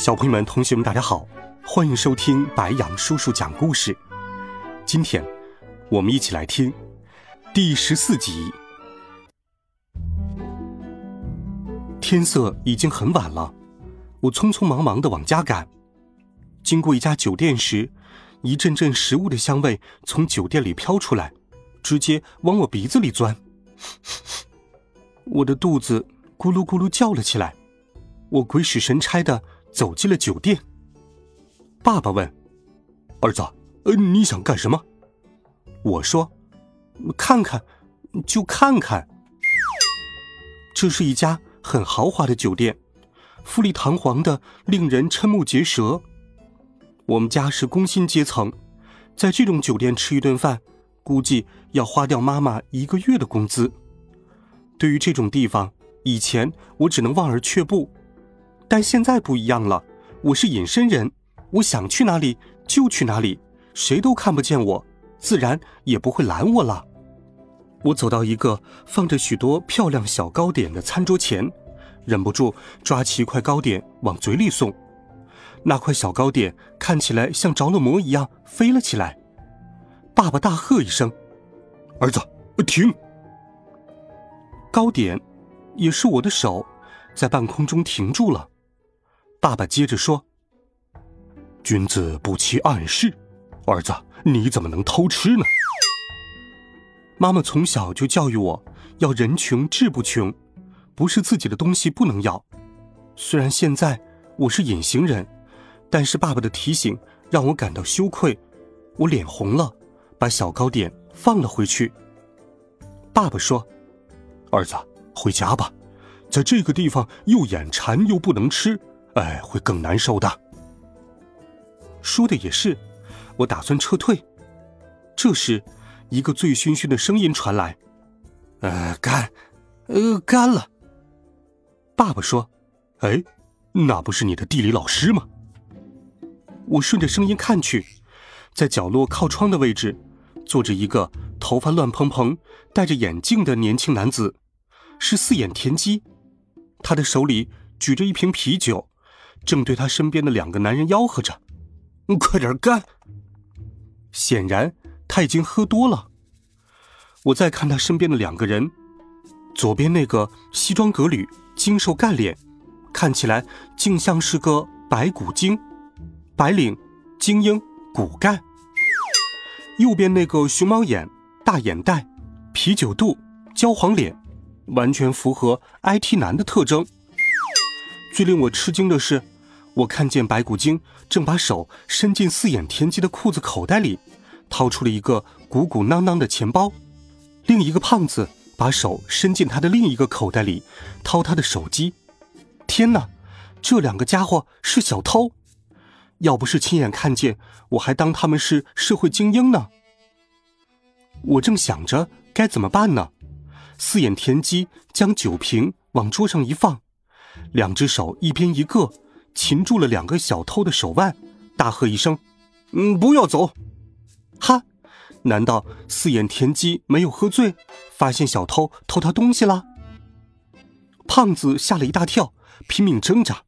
小朋友们、同学们，大家好，欢迎收听白羊叔叔讲故事。今天，我们一起来听第十四集。天色已经很晚了，我匆匆忙忙的往家赶。经过一家酒店时，一阵阵食物的香味从酒店里飘出来，直接往我鼻子里钻。我的肚子咕噜咕噜叫了起来，我鬼使神差的。走进了酒店。爸爸问：“儿子，呃，你想干什么？”我说：“看看，就看看。”这是一家很豪华的酒店，富丽堂皇的，令人瞠目结舌。我们家是工薪阶层，在这种酒店吃一顿饭，估计要花掉妈妈一个月的工资。对于这种地方，以前我只能望而却步。但现在不一样了，我是隐身人，我想去哪里就去哪里，谁都看不见我，自然也不会拦我了。我走到一个放着许多漂亮小糕点的餐桌前，忍不住抓起一块糕点往嘴里送。那块小糕点看起来像着了魔一样飞了起来。爸爸大喝一声：“儿子，停！”糕点，也是我的手，在半空中停住了。爸爸接着说：“君子不欺暗室，儿子，你怎么能偷吃呢？”妈妈从小就教育我要人穷志不穷，不是自己的东西不能要。虽然现在我是隐形人，但是爸爸的提醒让我感到羞愧，我脸红了，把小糕点放了回去。爸爸说：“儿子，回家吧，在这个地方又眼馋又不能吃。”哎，会更难受的。说的也是，我打算撤退。这时，一个醉醺醺的声音传来：“呃，干，呃，干了。”爸爸说：“哎，那不是你的地理老师吗？”我顺着声音看去，在角落靠窗的位置，坐着一个头发乱蓬蓬、戴着眼镜的年轻男子，是四眼田鸡。他的手里举着一瓶啤酒。正对他身边的两个男人吆喝着：“快点干！”显然他已经喝多了。我再看他身边的两个人，左边那个西装革履、精瘦干练，看起来竟像是个白骨精，白领、精英、骨干；右边那个熊猫眼、大眼袋、啤酒肚、焦黄脸，完全符合 IT 男的特征。最令我吃惊的是，我看见白骨精正把手伸进四眼田鸡的裤子口袋里，掏出了一个鼓鼓囊囊的钱包；另一个胖子把手伸进他的另一个口袋里，掏他的手机。天哪，这两个家伙是小偷！要不是亲眼看见，我还当他们是社会精英呢。我正想着该怎么办呢，四眼田鸡将酒瓶往桌上一放。两只手一边一个，擒住了两个小偷的手腕，大喝一声：“嗯，不要走！”哈，难道四眼田鸡没有喝醉，发现小偷偷他东西了？胖子吓了一大跳，拼命挣扎：“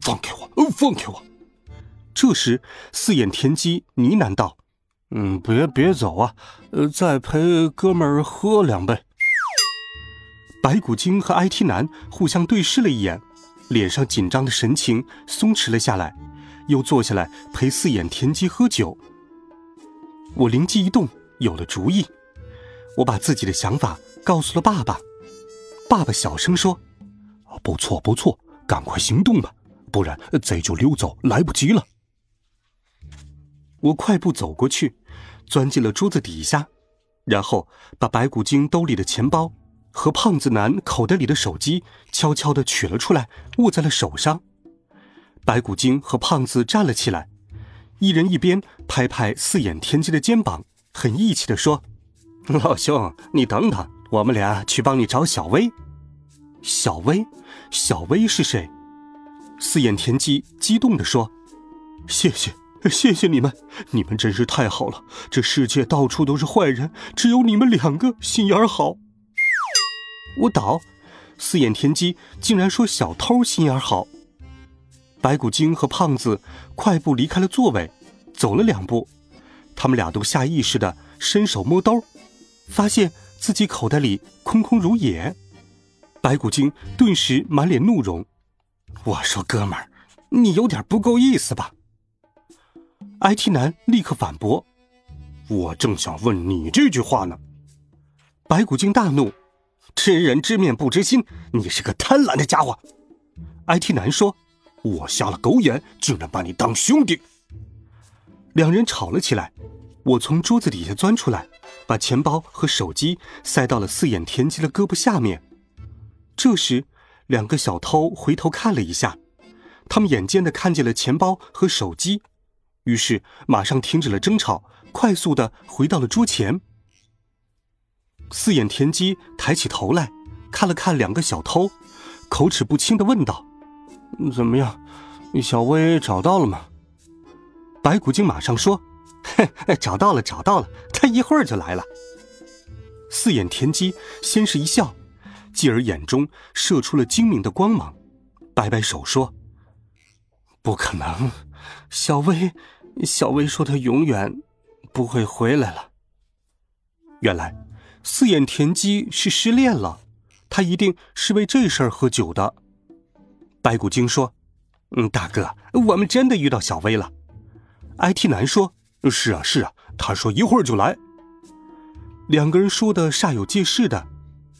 放开我！放开我！”这时，四眼田鸡呢喃道：“嗯，别别走啊，呃，再陪哥们儿喝两杯。”白骨精和 IT 男互相对视了一眼，脸上紧张的神情松弛了下来，又坐下来陪四眼田鸡喝酒。我灵机一动，有了主意，我把自己的想法告诉了爸爸。爸爸小声说：“不错不错，赶快行动吧，不然贼就溜走来不及了。”我快步走过去，钻进了桌子底下，然后把白骨精兜里的钱包。和胖子男口袋里的手机悄悄地取了出来，握在了手上。白骨精和胖子站了起来，一人一边拍拍四眼田鸡的肩膀，很义气的说：“老兄，你等等，我们俩去帮你找小薇。”小薇，小薇是谁？四眼田鸡激动地说：“谢谢，谢谢你们，你们真是太好了！这世界到处都是坏人，只有你们两个心眼好。”我倒，四眼田鸡竟然说小偷心眼好。白骨精和胖子快步离开了座位，走了两步，他们俩都下意识的伸手摸兜，发现自己口袋里空空如也。白骨精顿时满脸怒容，我说：“哥们儿，你有点不够意思吧？”IT 男立刻反驳：“我正想问你这句话呢。”白骨精大怒：“知人知面不知心，你是个贪婪的家伙！”IT 男说：“我瞎了狗眼，竟然把你当兄弟。”两人吵了起来，我从桌子底下钻出来，把钱包和手机塞到了四眼田鸡的胳膊下面。这时，两个小偷回头看了一下，他们眼尖的看见了钱包和手机，于是马上停止了争吵，快速的回到了桌前。四眼田鸡抬起头来，看了看两个小偷，口齿不清的问道：“怎么样，小薇找到了吗？”白骨精马上说嘿：“找到了，找到了，他一会儿就来了。”四眼田鸡先是一笑。继而眼中射出了精明的光芒，摆摆手说：“不可能，小薇，小薇说她永远不会回来了。”原来，四眼田鸡是失恋了，他一定是为这事儿喝酒的。白骨精说：“嗯，大哥，我们真的遇到小薇了。”IT 男说：“是啊，是啊，他说一会儿就来。”两个人说的煞有介事的，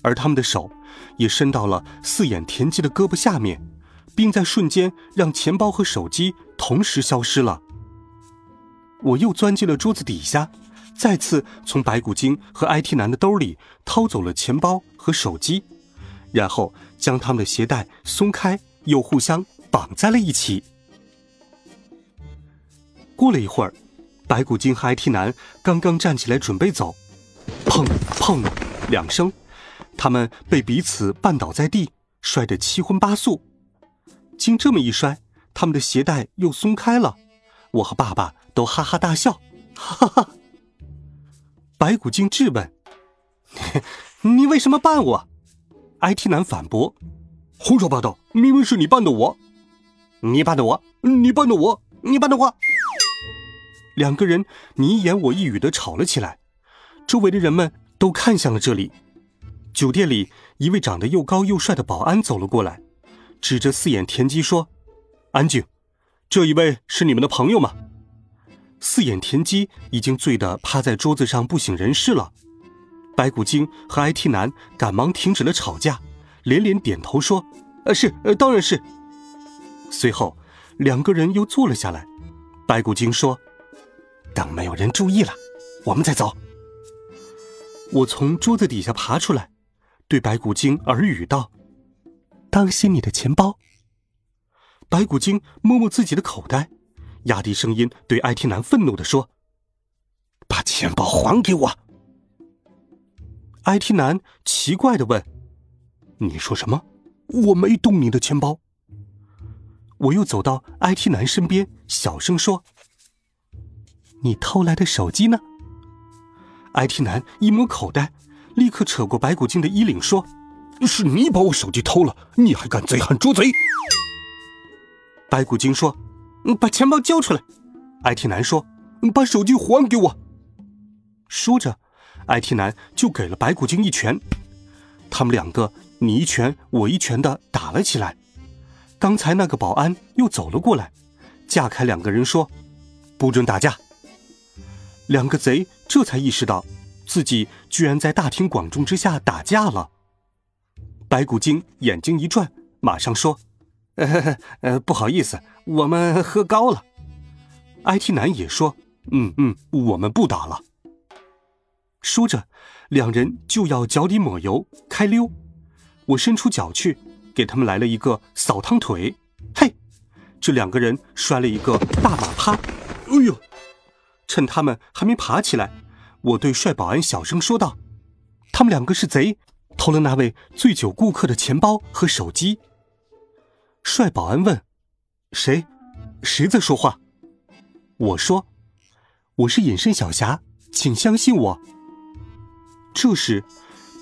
而他们的手。也伸到了四眼田鸡的胳膊下面，并在瞬间让钱包和手机同时消失了。我又钻进了桌子底下，再次从白骨精和 IT 男的兜里掏走了钱包和手机，然后将他们的鞋带松开，又互相绑在了一起。过了一会儿，白骨精和 IT 男刚刚站起来准备走，砰砰两声。他们被彼此绊倒在地，摔得七荤八素。经这么一摔，他们的鞋带又松开了。我和爸爸都哈哈大笑，哈哈。白骨精质问：“ 你为什么绊我？”IT 男反驳：“胡说八道，明明是你绊的我，你绊的我，你绊的我，你绊的我。”两个人你一言我一语的吵了起来，周围的人们都看向了这里。酒店里，一位长得又高又帅的保安走了过来，指着四眼田鸡说：“安静，这一位是你们的朋友吗？”四眼田鸡已经醉得趴在桌子上不省人事了。白骨精和 IT 男赶忙停止了吵架，连连点头说：“呃，是，呃，当然是。”随后，两个人又坐了下来。白骨精说：“等没有人注意了，我们再走。”我从桌子底下爬出来。对白骨精耳语道：“当心你的钱包。”白骨精摸摸自己的口袋，压低声音对 IT 男愤怒的说：“把钱包还给我！”IT 男奇怪的问：“你说什么？我没动你的钱包。”我又走到 IT 男身边，小声说：“你偷来的手机呢？”IT 男一摸口袋。立刻扯过白骨精的衣领说：“是你把我手机偷了，你还敢贼喊捉贼！”白骨精说：“把钱包交出来。”IT 男说：“把手机还给我。”说着，IT 男就给了白骨精一拳。他们两个你一拳我一拳的打了起来。刚才那个保安又走了过来，架开两个人说：“不准打架。”两个贼这才意识到。自己居然在大庭广众之下打架了。白骨精眼睛一转，马上说：“呃 呃，不好意思，我们喝高了。”IT 男也说：“嗯嗯，我们不打了。”说着，两人就要脚底抹油开溜。我伸出脚去，给他们来了一个扫堂腿。嘿，这两个人摔了一个大马趴。哎呦！趁他们还没爬起来，我对帅保安小声说道：“他们两个是贼，偷了那位醉酒顾客的钱包和手机。”帅保安问：“谁？谁在说话？”我说：“我是隐身小侠，请相信我。”这时，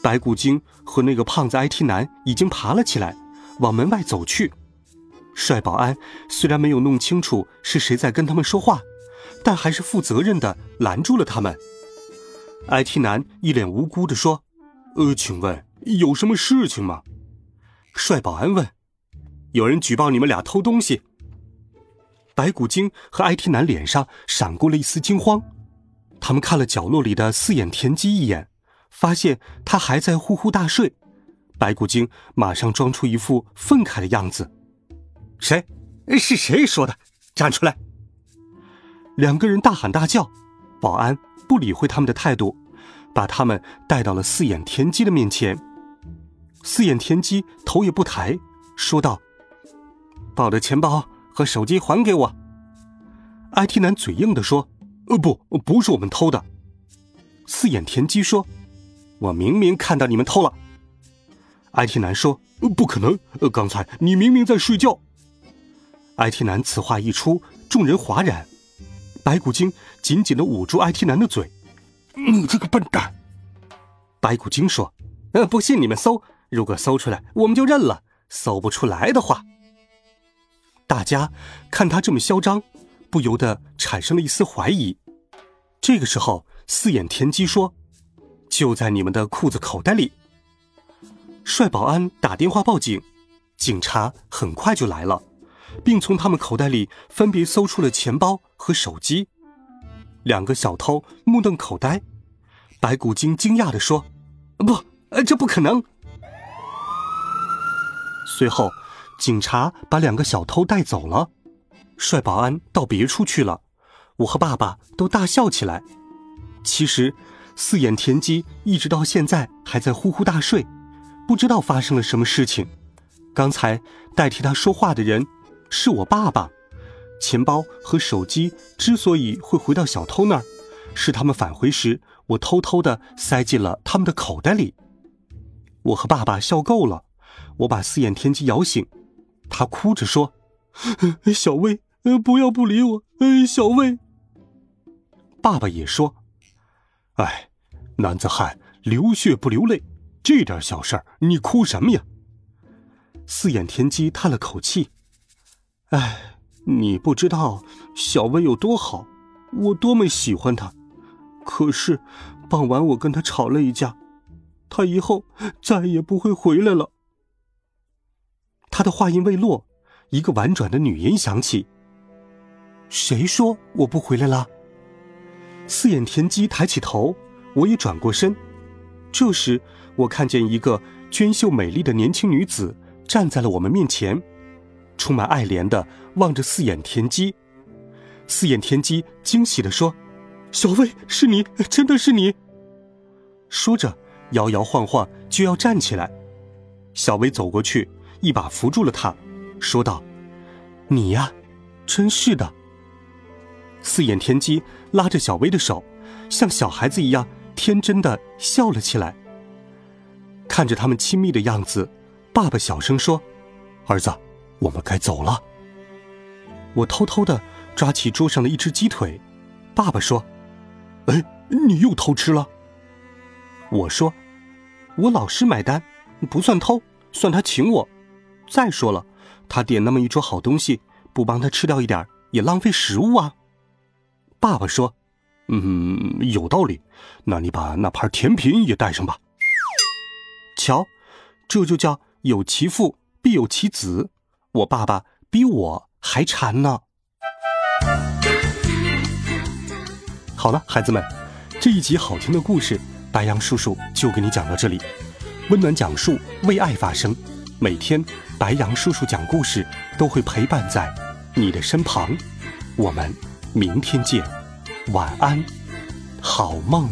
白骨精和那个胖子 IT 男已经爬了起来，往门外走去。帅保安虽然没有弄清楚是谁在跟他们说话，但还是负责任的拦住了他们。IT 男一脸无辜的说：“呃，请问有什么事情吗？”帅保安问：“有人举报你们俩偷东西？”白骨精和 IT 男脸上闪过了一丝惊慌，他们看了角落里的四眼田鸡一眼。发现他还在呼呼大睡，白骨精马上装出一副愤慨的样子。谁？是谁说的？站出来！两个人大喊大叫，保安不理会他们的态度，把他们带到了四眼田鸡的面前。四眼田鸡头也不抬，说道：“把我的钱包和手机还给我。”IT 男嘴硬的说：“呃，不，不是我们偷的。”四眼田鸡说。我明明看到你们偷了。IT 男说：“不可能，刚才你明明在睡觉。”IT 男此话一出，众人哗然。白骨精紧紧的捂住 IT 男的嘴：“你这个笨蛋！”白骨精说：“呃，不信你们搜，如果搜出来，我们就认了；搜不出来的话，大家看他这么嚣张，不由得产生了一丝怀疑。”这个时候，四眼田鸡说。就在你们的裤子口袋里。帅保安打电话报警，警察很快就来了，并从他们口袋里分别搜出了钱包和手机。两个小偷目瞪口呆，白骨精惊讶地说：“不，这不可能。”随后，警察把两个小偷带走了，帅保安到别处去了。我和爸爸都大笑起来。其实。四眼田鸡一直到现在还在呼呼大睡，不知道发生了什么事情。刚才代替他说话的人是我爸爸。钱包和手机之所以会回到小偷那儿，是他们返回时我偷偷的塞进了他们的口袋里。我和爸爸笑够了，我把四眼田鸡摇醒，他哭着说：“小薇，不要不理我，小薇。”爸爸也说：“哎。”男子汉流血不流泪，这点小事你哭什么呀？四眼田鸡叹了口气：“哎，你不知道小薇有多好，我多么喜欢她。可是傍晚我跟她吵了一架，她以后再也不会回来了。”他的话音未落，一个婉转的女音响起：“谁说我不回来了？”四眼田鸡抬起头。我也转过身，这时我看见一个娟秀美丽的年轻女子站在了我们面前，充满爱怜的望着四眼田鸡。四眼田鸡惊喜的说：“小薇，是你，真的是你。”说着摇摇晃晃就要站起来，小薇走过去，一把扶住了他，说道：“你呀，真是的。”四眼田鸡拉着小薇的手，像小孩子一样。天真的笑了起来。看着他们亲密的样子，爸爸小声说：“儿子，我们该走了。”我偷偷的抓起桌上的一只鸡腿，爸爸说：“哎，你又偷吃了。”我说：“我老师买单，不算偷，算他请我。再说了，他点那么一桌好东西，不帮他吃掉一点，也浪费食物啊。”爸爸说。嗯，有道理。那你把那盘甜品也带上吧。瞧，这就叫有其父必有其子。我爸爸比我还馋呢。好了，孩子们，这一集好听的故事，白杨叔叔就给你讲到这里。温暖讲述，为爱发声。每天，白羊叔叔讲故事都会陪伴在你的身旁。我们明天见。晚安，好梦。